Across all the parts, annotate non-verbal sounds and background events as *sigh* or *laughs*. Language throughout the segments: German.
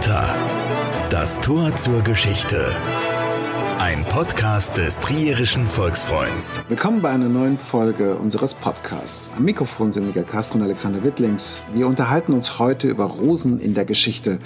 Theater. Das Tor zur Geschichte. Ein Podcast des Trierischen Volksfreunds. Willkommen bei einer neuen Folge unseres Podcasts. Am Mikrofon sind Mika Castro und Alexander Wittlings. Wir unterhalten uns heute über Rosen in der Geschichte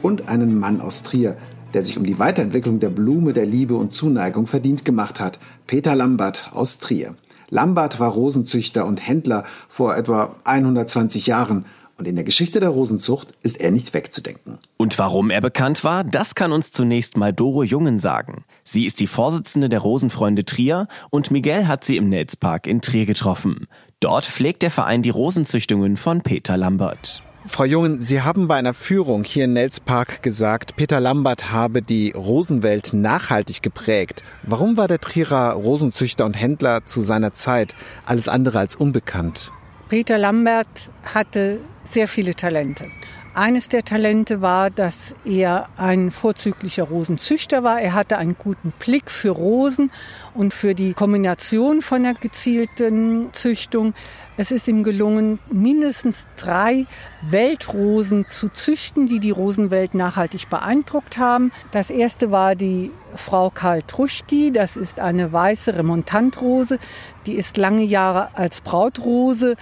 und einen Mann aus Trier, der sich um die Weiterentwicklung der Blume der Liebe und Zuneigung verdient gemacht hat. Peter Lambert aus Trier. Lambert war Rosenzüchter und Händler vor etwa 120 Jahren und in der Geschichte der Rosenzucht ist er nicht wegzudenken. Und warum er bekannt war, das kann uns zunächst mal Doro Jungen sagen. Sie ist die Vorsitzende der Rosenfreunde Trier und Miguel hat sie im Netzpark in Trier getroffen. Dort pflegt der Verein die Rosenzüchtungen von Peter Lambert. Frau Jungen, Sie haben bei einer Führung hier in Nelspark gesagt, Peter Lambert habe die Rosenwelt nachhaltig geprägt. Warum war der Trierer Rosenzüchter und Händler zu seiner Zeit alles andere als unbekannt? Peter Lambert hatte sehr viele Talente. Eines der Talente war, dass er ein vorzüglicher Rosenzüchter war. Er hatte einen guten Blick für Rosen und für die Kombination von der gezielten Züchtung. Es ist ihm gelungen, mindestens drei Weltrosen zu züchten, die die Rosenwelt nachhaltig beeindruckt haben. Das erste war die Frau Karl Truschki. Das ist eine weiße Remontantrose. Die ist lange Jahre als Brautrose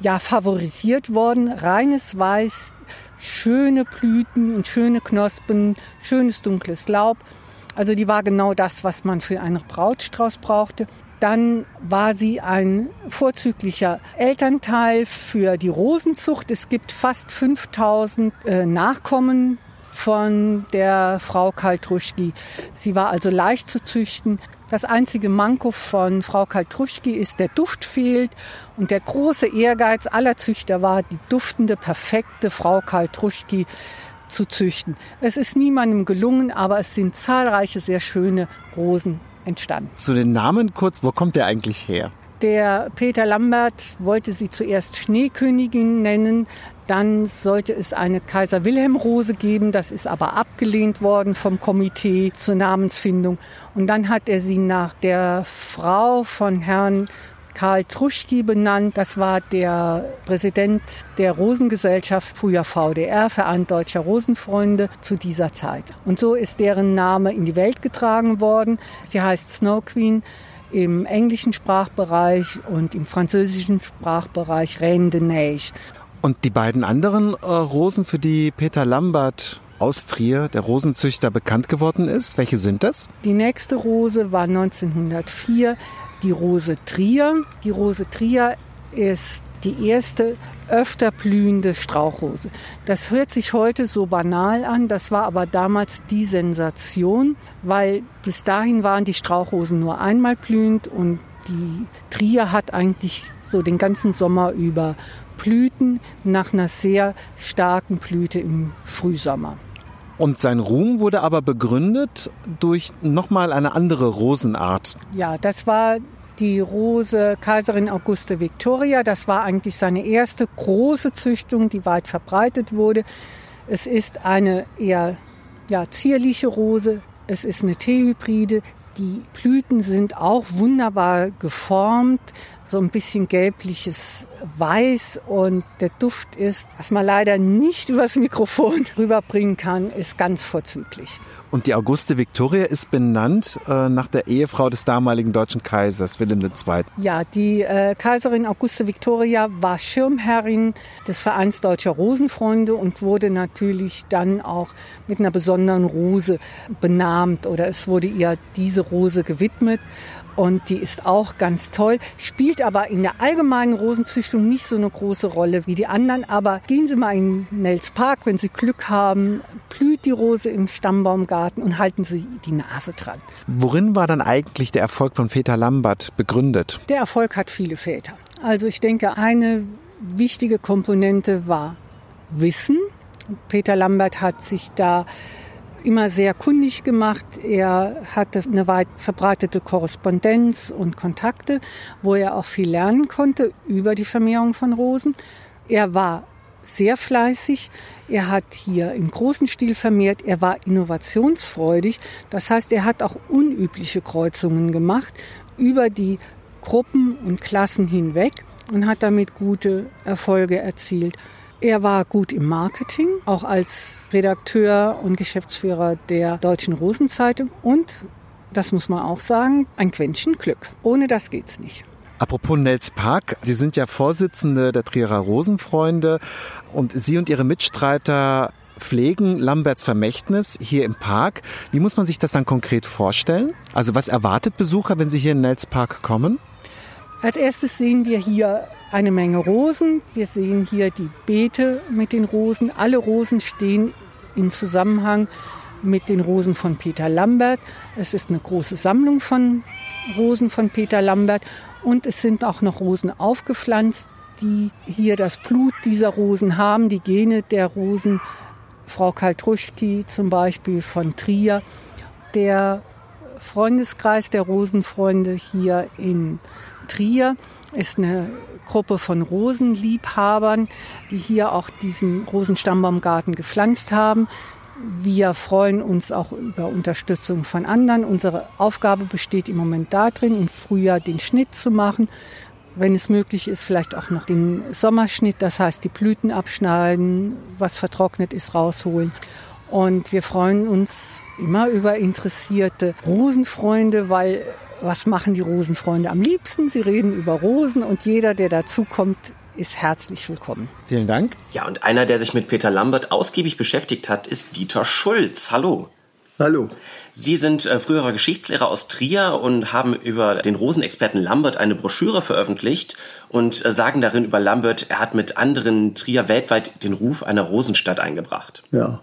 ja favorisiert worden. Reines Weiß, schöne Blüten und schöne Knospen, schönes dunkles Laub. Also die war genau das, was man für einen Brautstrauß brauchte. Dann war sie ein vorzüglicher Elternteil für die Rosenzucht. Es gibt fast 5000 äh, Nachkommen von der Frau Kaltruschki. Sie war also leicht zu züchten. Das einzige Manko von Frau Kaltruschki ist, der Duft fehlt. Und der große Ehrgeiz aller Züchter war, die duftende, perfekte Frau Kaltruschki zu züchten. Es ist niemandem gelungen, aber es sind zahlreiche sehr schöne Rosen entstanden. Zu den Namen kurz, wo kommt der eigentlich her? Der Peter Lambert wollte sie zuerst Schneekönigin nennen, dann sollte es eine Kaiser Wilhelm Rose geben, das ist aber abgelehnt worden vom Komitee zur Namensfindung. Und dann hat er sie nach der Frau von Herrn Karl Truschki benannt. Das war der Präsident der Rosengesellschaft, früher VDR, Verein Deutscher Rosenfreunde, zu dieser Zeit. Und so ist deren Name in die Welt getragen worden. Sie heißt Snow Queen im englischen Sprachbereich und im französischen Sprachbereich Reine de Neige. Und die beiden anderen äh, Rosen, für die Peter Lambert aus Trier, der Rosenzüchter, bekannt geworden ist, welche sind das? Die nächste Rose war 1904 die Rose Trier. Die Rose Trier ist die erste öfter blühende Strauchrose. Das hört sich heute so banal an, das war aber damals die Sensation, weil bis dahin waren die Strauchrosen nur einmal blühend und die Trier hat eigentlich so den ganzen Sommer über Blüten nach einer sehr starken Blüte im Frühsommer. Und sein Ruhm wurde aber begründet durch nochmal eine andere Rosenart. Ja, das war die Rose Kaiserin Auguste Victoria. Das war eigentlich seine erste große Züchtung, die weit verbreitet wurde. Es ist eine eher ja, zierliche Rose. Es ist eine Teehybride. Die Blüten sind auch wunderbar geformt, so ein bisschen gelbliches Weiß und der Duft ist, was man leider nicht übers Mikrofon *laughs* rüberbringen kann, ist ganz vorzüglich. Und die Auguste Victoria ist benannt äh, nach der Ehefrau des damaligen deutschen Kaisers Wilhelm II. Ja, die äh, Kaiserin Auguste Victoria war Schirmherrin des Vereins Deutscher Rosenfreunde und wurde natürlich dann auch mit einer besonderen Rose benannt oder es wurde ihr diese Rose gewidmet und die ist auch ganz toll, spielt aber in der allgemeinen Rosenzüchtung nicht so eine große Rolle wie die anderen. Aber gehen Sie mal in Nels Park, wenn Sie Glück haben, blüht die Rose im Stammbaumgarten und halten Sie die Nase dran. Worin war dann eigentlich der Erfolg von Väter Lambert begründet? Der Erfolg hat viele Väter. Also ich denke, eine wichtige Komponente war Wissen. Peter Lambert hat sich da immer sehr kundig gemacht. Er hatte eine weit verbreitete Korrespondenz und Kontakte, wo er auch viel lernen konnte über die Vermehrung von Rosen. Er war sehr fleißig. Er hat hier im großen Stil vermehrt. Er war innovationsfreudig. Das heißt, er hat auch unübliche Kreuzungen gemacht über die Gruppen und Klassen hinweg und hat damit gute Erfolge erzielt. Er war gut im Marketing, auch als Redakteur und Geschäftsführer der Deutschen Rosenzeitung und, das muss man auch sagen, ein Quäntchen Glück. Ohne das geht's nicht. Apropos Nels Park, Sie sind ja Vorsitzende der Trierer Rosenfreunde und Sie und Ihre Mitstreiter pflegen Lamberts Vermächtnis hier im Park. Wie muss man sich das dann konkret vorstellen? Also was erwartet Besucher, wenn sie hier in Nels Park kommen? Als erstes sehen wir hier eine Menge Rosen. Wir sehen hier die Beete mit den Rosen. Alle Rosen stehen in Zusammenhang mit den Rosen von Peter Lambert. Es ist eine große Sammlung von Rosen von Peter Lambert und es sind auch noch Rosen aufgepflanzt, die hier das Blut dieser Rosen haben, die Gene der Rosen. Frau Kaltruschki zum Beispiel von Trier. Der Freundeskreis der Rosenfreunde hier in Trier ist eine Gruppe von Rosenliebhabern, die hier auch diesen Rosenstammbaumgarten gepflanzt haben. Wir freuen uns auch über Unterstützung von anderen. Unsere Aufgabe besteht im Moment darin, im Frühjahr den Schnitt zu machen. Wenn es möglich ist, vielleicht auch noch den Sommerschnitt, das heißt die Blüten abschneiden, was vertrocknet ist, rausholen. Und wir freuen uns immer über interessierte Rosenfreunde, weil was machen die Rosenfreunde am liebsten? Sie reden über Rosen und jeder, der dazukommt, ist herzlich willkommen. Vielen Dank. Ja, und einer, der sich mit Peter Lambert ausgiebig beschäftigt hat, ist Dieter Schulz. Hallo. Hallo. Sie sind äh, früherer Geschichtslehrer aus Trier und haben über den Rosenexperten Lambert eine Broschüre veröffentlicht und äh, sagen darin über Lambert, er hat mit anderen Trier weltweit den Ruf einer Rosenstadt eingebracht. Ja.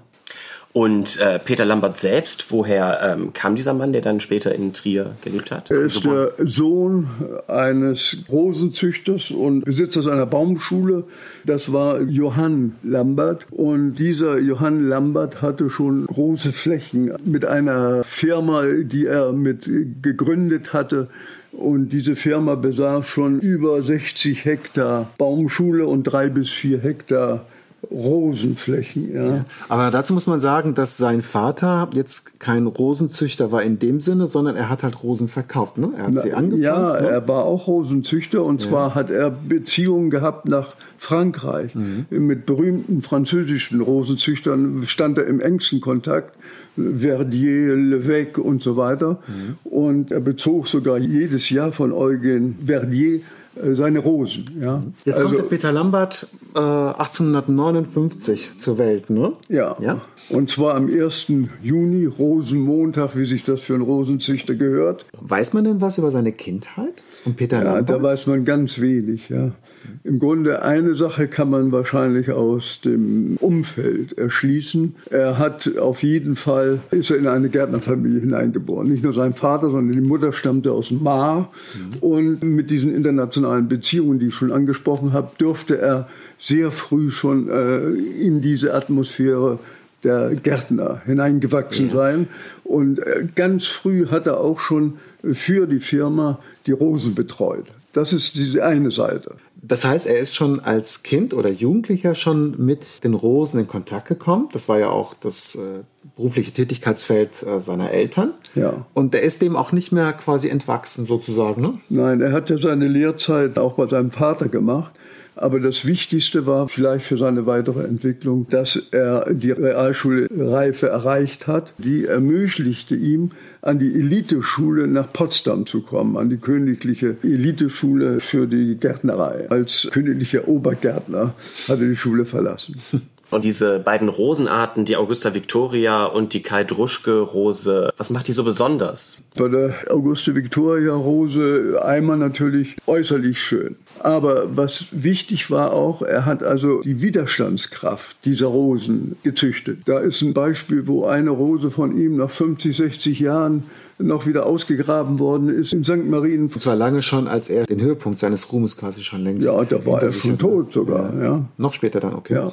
Und äh, Peter Lambert selbst, woher ähm, kam dieser Mann, der dann später in Trier gelebt hat? Er ist der Sohn eines Rosenzüchters und Besitzers einer Baumschule. Das war Johann Lambert. Und dieser Johann Lambert hatte schon große Flächen mit einer Firma, die er mit gegründet hatte. Und diese Firma besaß schon über 60 Hektar Baumschule und drei bis vier Hektar Rosenflächen. Ja. Aber dazu muss man sagen, dass sein Vater jetzt kein Rosenzüchter war in dem Sinne, sondern er hat halt Rosen verkauft. Ne? Er hat Na, sie angepflanzt. Ja, ne? er war auch Rosenzüchter und Ja. zwar hat er Beziehungen gehabt nach Frankreich. Mit berühmten französischen Rosenzüchtern stand er im engsten Kontakt. Verdier, Levesque und so weiter. Und er bezog sogar jedes Jahr von Eugen Verdier seine Rosen. Ja. Jetzt Also- kommt der Peter Lambert äh, 1859 zur Welt, ne? Ja. Ja. Und zwar am 1. Juni, Rosenmontag, wie sich das für einen Rosenzüchter gehört. Weiß man denn was über seine Kindheit von Peter Ja, Lambert? da weiß man ganz wenig. Ja. Im Grunde eine Sache kann man wahrscheinlich aus dem Umfeld erschließen. Er hat auf jeden Fall, ist er in eine Gärtnerfamilie hineingeboren. Nicht nur sein Vater, sondern die Mutter stammte aus Mar. Und mit diesen internationalen Beziehungen, die ich schon angesprochen habe, dürfte er sehr früh schon äh, in diese Atmosphäre der Gärtner hineingewachsen sein. Und äh, ganz früh hat er auch schon für die Firma die Rosen betreut. Das ist diese eine Seite. Das heißt, er ist schon als Kind oder Jugendlicher schon mit den Rosen in Kontakt gekommen. Das war ja auch das äh, berufliche Tätigkeitsfeld äh, seiner Eltern. Ja. Und er ist dem auch nicht mehr quasi entwachsen sozusagen. Ne? Nein, er hat ja seine Lehrzeit auch bei seinem Vater gemacht. Aber das Wichtigste war vielleicht für seine weitere Entwicklung, dass er die Realschulreife erreicht hat. Die ermöglichte ihm, an die Eliteschule nach Potsdam zu kommen, an die königliche Eliteschule für die Gärtnerei. Als königlicher Obergärtner hat er die Schule verlassen. *laughs* Und diese beiden Rosenarten, die Augusta Victoria und die Kai Druschke Rose, was macht die so besonders? Bei der Auguste Victoria Rose einmal natürlich äußerlich schön. Aber was wichtig war auch, er hat also die Widerstandskraft dieser Rosen gezüchtet. Da ist ein Beispiel, wo eine Rose von ihm nach 50, 60 Jahren noch wieder ausgegraben worden ist in St. Marien. Und zwar lange schon, als er den Höhepunkt seines Ruhmes quasi schon längst. Ja, da war er schon tot sogar. Ja. Noch später dann, okay. Ja.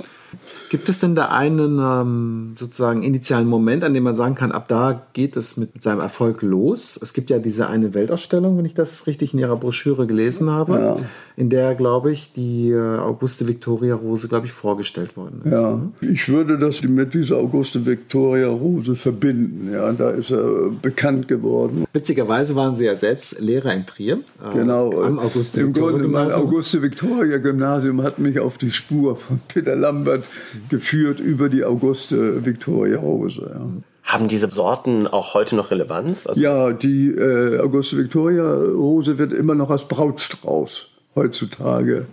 Gibt es denn da einen ähm, sozusagen initialen Moment, an dem man sagen kann, ab da geht es mit seinem Erfolg los? Es gibt ja diese eine Weltausstellung, wenn ich das richtig in Ihrer Broschüre gelesen habe, Ja. in der, glaube ich, die äh, Auguste Victoria Rose, glaube ich, vorgestellt worden ist. Ja, ich würde das mit dieser Auguste Victoria Rose verbinden. Ja, da ist er bekannt geworden. Geworden. Witzigerweise waren Sie ja selbst Lehrer in Trier. Äh, genau. Am Auguste Im Grunde, mein Auguste Victoria Gymnasium hat mich auf die Spur von Peter Lambert geführt über die Auguste Victoria Rose. Ja. Haben diese Sorten auch heute noch Relevanz? Also ja, die äh, Auguste Victoria Rose wird immer noch als Brautstrauß heutzutage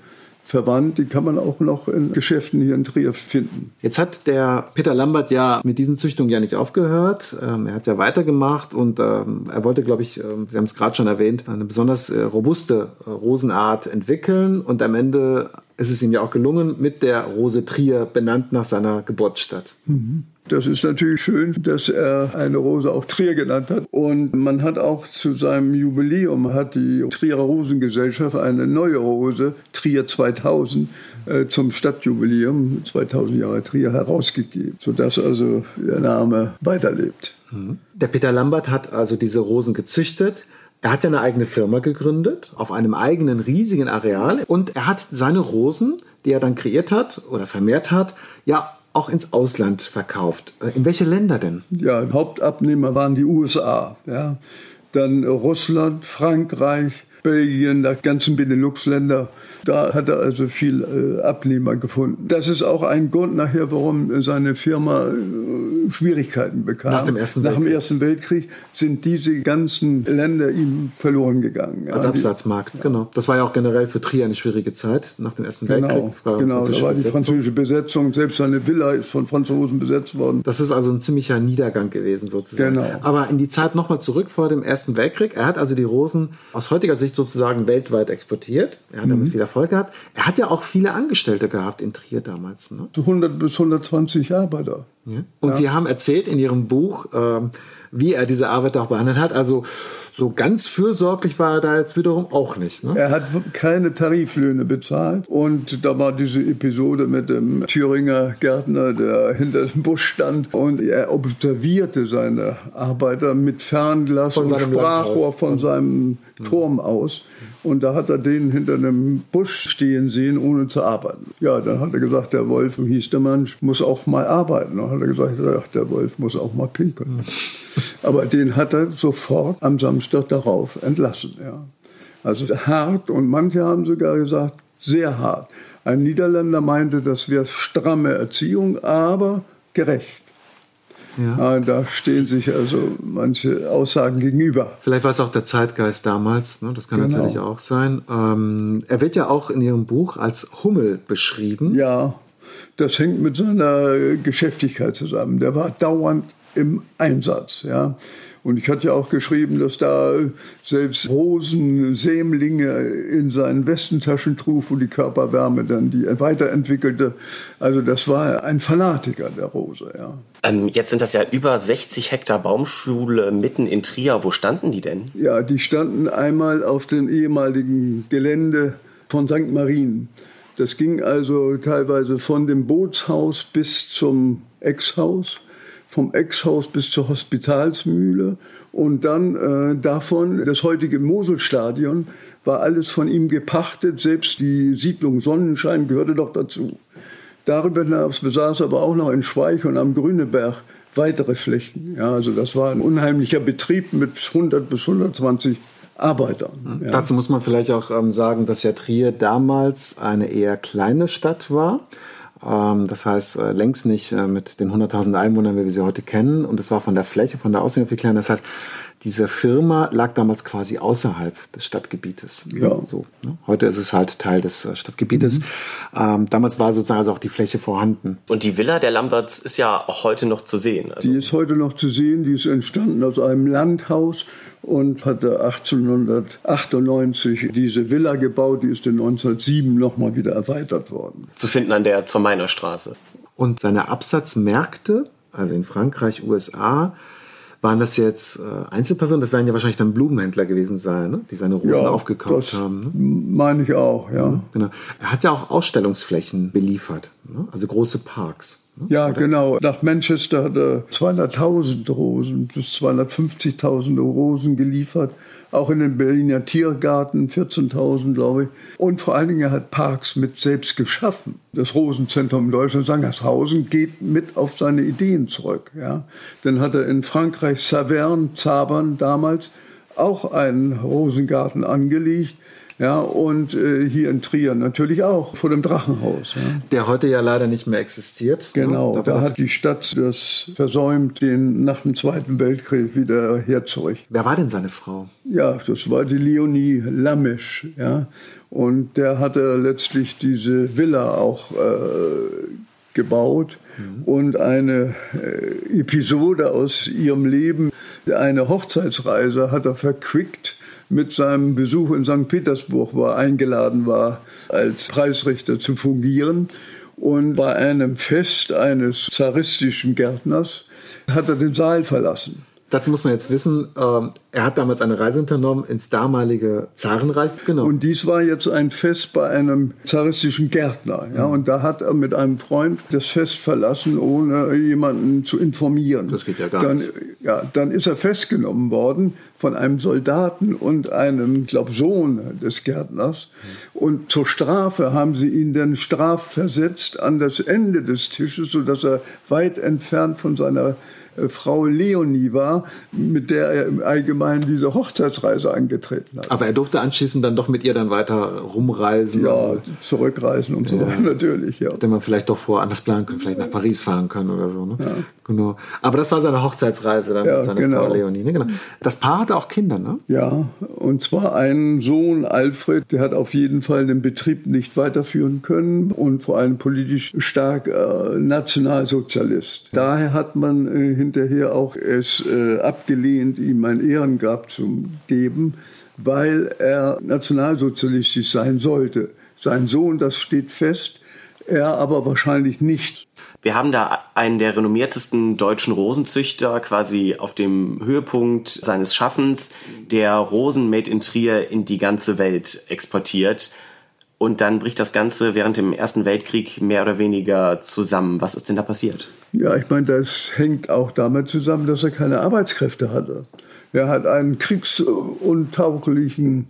verwandt. Die kann man auch noch in Geschäften hier in Trier finden. Jetzt hat der Peter Lambert ja mit diesen Züchtungen ja nicht aufgehört. Ähm, er hat ja weitergemacht und ähm, er wollte, glaube ich, ähm, Sie haben es gerade schon erwähnt, eine besonders äh, robuste äh, Rosenart entwickeln und am Ende ist es ihm ja auch gelungen, mit der Rose Trier benannt nach seiner Geburtsstadt. Mhm. Das ist natürlich schön, dass er eine Rose auch Trier genannt hat. Und man hat auch zu seinem Jubiläum hat die Trierer Rosengesellschaft eine neue Rose, Trier 2000, äh, zum Stadtjubiläum 2000 Jahre Trier herausgegeben, sodass also der Name weiterlebt. Mhm. Der Peter Lambert hat also diese Rosen gezüchtet. Er hat ja eine eigene Firma gegründet, auf einem eigenen riesigen Areal. Und er hat seine Rosen, die er dann kreiert hat oder vermehrt hat, ja auch ins Ausland verkauft. In welche Länder denn? Ja, Hauptabnehmer waren die USA, ja. dann Russland, Frankreich, Belgien, die ganzen Benelux-Länder. Da hat er also viel äh, Abnehmer gefunden. Das ist auch ein Grund nachher, warum seine Firma äh, Schwierigkeiten bekam. Nach dem Ersten Weltkrieg. Nach dem Ersten Weltkrieg sind diese ganzen Länder ihm verloren gegangen. Als ja, Absatzmarkt, die, genau. Das war ja auch generell für Trier eine schwierige Zeit nach dem Ersten genau, Weltkrieg. War genau, da war die französische Besetzung. Selbst seine Villa ist von Franzosen besetzt worden. Das ist also ein ziemlicher Niedergang gewesen sozusagen. Genau. Aber in die Zeit nochmal zurück vor dem Ersten Weltkrieg. Er hat also die Rosen aus heutiger Sicht sozusagen weltweit exportiert. Er hat damit mhm. viel Erfolg Erfolg gehabt. Er hat ja auch viele Angestellte gehabt in Trier damals. Ne? 100 bis 120 Arbeiter. Ja. Und ja. Sie haben erzählt in Ihrem Buch, ähm, wie er diese Arbeiter auch behandelt hat. Also so ganz fürsorglich war er da jetzt wiederum auch nicht. Ne? Er hat keine Tariflöhne bezahlt. Und da war diese Episode mit dem Thüringer Gärtner, der hinter dem Busch stand. Und er observierte seine Arbeiter mit Fernglas von und Sprachrohr von seinem Turm aus. Und da hat er den hinter einem Busch stehen sehen, ohne zu arbeiten. Ja, dann hat er gesagt, der Wolf, hieß der Mann, muss auch mal arbeiten. Dann hat er gesagt, ach, der Wolf muss auch mal pinkeln. Aber den hat er sofort am Samstag darauf entlassen. Ja. Also hart und manche haben sogar gesagt, sehr hart. Ein Niederländer meinte, das wäre stramme Erziehung, aber gerecht. Ja. Da stehen sich also manche Aussagen gegenüber. Vielleicht war es auch der Zeitgeist damals, ne? das kann genau. natürlich auch sein. Ähm, er wird ja auch in Ihrem Buch als Hummel beschrieben. Ja, das hängt mit seiner Geschäftigkeit zusammen. Der war dauernd im Einsatz. Ja. Und ich hatte ja auch geschrieben, dass da selbst Rosensämlinge in seinen Westentaschen trug, wo die Körperwärme dann die weiterentwickelte. Also das war ein Fanatiker der Rose. Ja. Ähm, jetzt sind das ja über 60 Hektar Baumschule mitten in Trier. Wo standen die denn? Ja, die standen einmal auf dem ehemaligen Gelände von St. Marien. Das ging also teilweise von dem Bootshaus bis zum Ex-Haus vom Ex-Haus bis zur Hospitalsmühle und dann äh, davon das heutige Moselstadion war alles von ihm gepachtet, selbst die Siedlung Sonnenschein gehörte doch dazu. Darüber hinaus besaß er aber auch noch in Schweich und am Grüneberg weitere Flächen. Ja, also das war ein unheimlicher Betrieb mit 100 bis 120 Arbeitern. Ja. Dazu muss man vielleicht auch ähm, sagen, dass ja Trier damals eine eher kleine Stadt war. Ähm, das heißt, äh, längst nicht äh, mit den 100.000 Einwohnern, wie wir sie heute kennen. Und es war von der Fläche, von der Aussehen viel kleiner. Das heißt, diese Firma lag damals quasi außerhalb des Stadtgebietes. Ja. So, ne? Heute ist es halt Teil des äh, Stadtgebietes. Mhm. Ähm, damals war sozusagen also auch die Fläche vorhanden. Und die Villa der Lamberts ist ja auch heute noch zu sehen. Also die ist heute noch zu sehen. Die ist entstanden aus einem Landhaus und hatte 1898 diese Villa gebaut. Die ist in 1907 nochmal wieder erweitert worden. Zu finden an der Zermeiner Straße. Und seine Absatzmärkte, also in Frankreich, USA, waren das jetzt äh, Einzelpersonen? Das werden ja wahrscheinlich dann Blumenhändler gewesen sein, ne? die seine Rosen ja, aufgekauft haben. Ne? Meine ich auch, ja. ja. Genau. Er hat ja auch Ausstellungsflächen beliefert, ne? also große Parks. Ne? Ja, Oder? genau. Nach Manchester hat er 200.000 Rosen bis 250.000 Rosen geliefert. Auch in den Berliner Tiergarten 14.000, glaube ich. Und vor allen Dingen hat Parks mit selbst geschaffen. Das Rosenzentrum in Deutschland, Sangershausen, geht mit auf seine Ideen zurück. Ja. Dann hat er in Frankreich Saverne, Zabern damals auch einen Rosengarten angelegt. Ja, und äh, hier in Trier natürlich auch, vor dem Drachenhaus. Ja. Der heute ja leider nicht mehr existiert. Genau, ne? da, da hat die Stadt das versäumt, den nach dem Zweiten Weltkrieg wieder herzurichten. Wer war denn seine Frau? Ja, das war die Leonie Lamesch. Ja. Und der hatte letztlich diese Villa auch äh, gebaut mhm. und eine äh, Episode aus ihrem Leben, eine Hochzeitsreise hat er verquickt mit seinem Besuch in St. Petersburg, wo er eingeladen war, als Preisrichter zu fungieren. Und bei einem Fest eines zaristischen Gärtners hat er den Saal verlassen. Dazu muss man jetzt wissen, ähm, er hat damals eine Reise unternommen ins damalige Zarenreich. Genau. Und dies war jetzt ein Fest bei einem zaristischen Gärtner. Ja? Mhm. Und da hat er mit einem Freund das Fest verlassen, ohne jemanden zu informieren. Das geht ja gar dann, nicht. Ja, dann ist er festgenommen worden von einem Soldaten und einem, ich glaube, Sohn des Gärtners. Und zur Strafe haben sie ihn dann strafversetzt an das Ende des Tisches, sodass er weit entfernt von seiner äh, Frau Leonie war, mit der er im Allgemeinen diese Hochzeitsreise angetreten hat. Aber er durfte anschließend dann doch mit ihr dann weiter rumreisen. Ja, also, zurückreisen und so weiter, *laughs* natürlich, ja. Hätte man vielleicht doch vorher anders planen können, vielleicht nach Paris fahren können oder so. Ne? Ja. Genau. Aber das war seine Hochzeitsreise dann ja, mit seiner genau. Frau Leonie. Ne? Genau. Das Paar hatte auch Kinder, ne? Ja, und zwar einen Sohn, Alfred, der hat auf jeden Fall den Betrieb nicht weiterführen können und vor allem politisch stark äh, Nationalsozialist. Daher hat man äh, hinterher auch es äh, abgelehnt, ihm ein Ehrengrab zu geben, weil er nationalsozialistisch sein sollte. Sein Sohn, das steht fest, er aber wahrscheinlich nicht. Wir haben da einen der renommiertesten deutschen Rosenzüchter quasi auf dem Höhepunkt seines Schaffens, der Rosen made in Trier in die ganze Welt exportiert. Und dann bricht das Ganze während dem Ersten Weltkrieg mehr oder weniger zusammen. Was ist denn da passiert? Ja, ich meine, das hängt auch damit zusammen, dass er keine Arbeitskräfte hatte. Er hat einen kriegsuntauglichen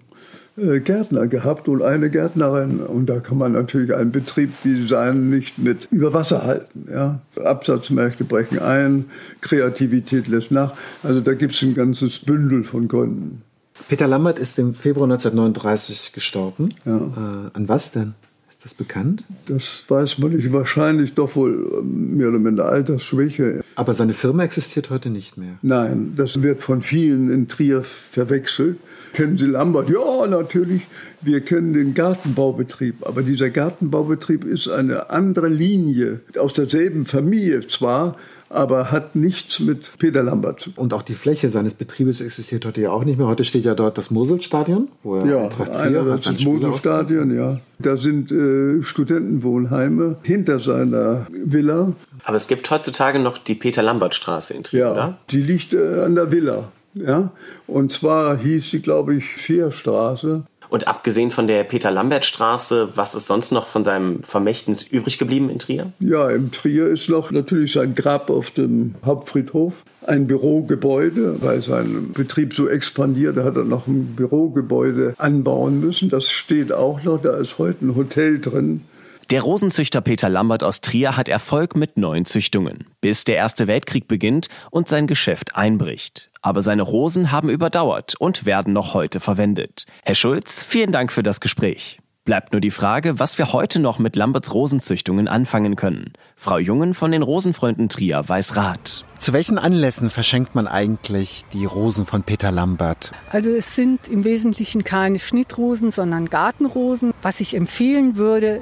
Gärtner gehabt und eine Gärtnerin. Und da kann man natürlich einen Betrieb wie seinen nicht mit über Wasser halten. Ja? Absatzmärkte brechen ein, Kreativität lässt nach. Also da gibt es ein ganzes Bündel von Gründen. Peter Lambert ist im Februar 1939 gestorben. Ja. Äh, an was denn? Ist das bekannt? Das weiß man nicht. Wahrscheinlich doch wohl mehr oder minder Altersschwäche. Aber seine Firma existiert heute nicht mehr. Nein, das wird von vielen in Trier verwechselt. Kennen Sie Lambert? Ja, natürlich. Wir kennen den Gartenbaubetrieb. Aber dieser Gartenbaubetrieb ist eine andere Linie. Aus derselben Familie zwar, aber hat nichts mit Peter Lambert zu tun. Und auch die Fläche seines Betriebes existiert heute ja auch nicht mehr. Heute steht ja dort das Moselstadion, wo er Ja, Trier hat das Moselstadion, ja. Da sind äh, Studentenwohnheime hinter seiner Villa. Aber es gibt heutzutage noch die Peter-Lambert-Straße in Trier, Ja, oder? die liegt äh, an der Villa. Ja? Und zwar hieß sie, glaube ich, Vierstraße. Und abgesehen von der Peter-Lambert-Straße, was ist sonst noch von seinem Vermächtnis übrig geblieben in Trier? Ja, im Trier ist noch natürlich sein Grab auf dem Hauptfriedhof. Ein Bürogebäude, weil sein Betrieb so expandiert, hat er noch ein Bürogebäude anbauen müssen. Das steht auch noch, da ist heute ein Hotel drin. Der Rosenzüchter Peter Lambert aus Trier hat Erfolg mit neuen Züchtungen, bis der Erste Weltkrieg beginnt und sein Geschäft einbricht. Aber seine Rosen haben überdauert und werden noch heute verwendet. Herr Schulz, vielen Dank für das Gespräch. Bleibt nur die Frage, was wir heute noch mit Lamberts Rosenzüchtungen anfangen können. Frau Jungen von den Rosenfreunden Trier weiß Rat. Zu welchen Anlässen verschenkt man eigentlich die Rosen von Peter Lambert? Also es sind im Wesentlichen keine Schnittrosen, sondern Gartenrosen. Was ich empfehlen würde,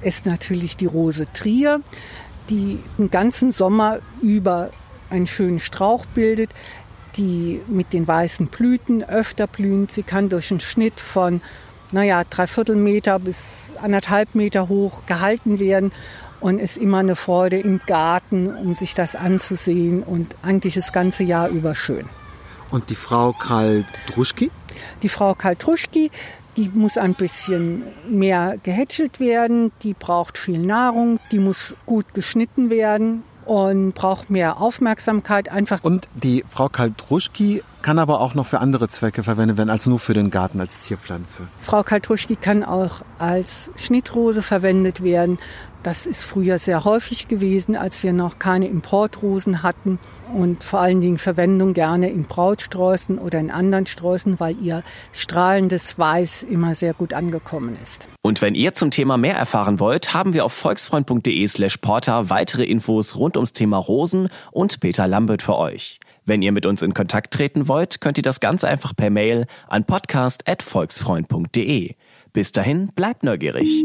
ist natürlich die Rose Trier, die den ganzen Sommer über einen schönen Strauch bildet, die mit den weißen Blüten öfter blüht. Sie kann durch einen Schnitt von, naja, dreiviertel Meter bis anderthalb Meter hoch gehalten werden und ist immer eine Freude im Garten, um sich das anzusehen und eigentlich das ganze Jahr über schön. Und die Frau Karl Druschki? Die Frau Kaltruschki Die muss ein bisschen mehr gehätschelt werden, die braucht viel Nahrung, die muss gut geschnitten werden und braucht mehr Aufmerksamkeit einfach. Und die Frau Kaltruschki kann aber auch noch für andere Zwecke verwendet werden als nur für den Garten als Zierpflanze. Frau Kaltruschki kann auch als Schnittrose verwendet werden. Das ist früher sehr häufig gewesen, als wir noch keine Importrosen hatten und vor allen Dingen Verwendung gerne in Brautsträußen oder in anderen Sträußen, weil ihr strahlendes Weiß immer sehr gut angekommen ist. Und wenn ihr zum Thema mehr erfahren wollt, haben wir auf volksfreund.de slash porter weitere Infos rund ums Thema Rosen und Peter Lambert für euch. Wenn ihr mit uns in Kontakt treten wollt, könnt ihr das ganz einfach per Mail an podcast.volksfreund.de. Bis dahin, bleibt neugierig.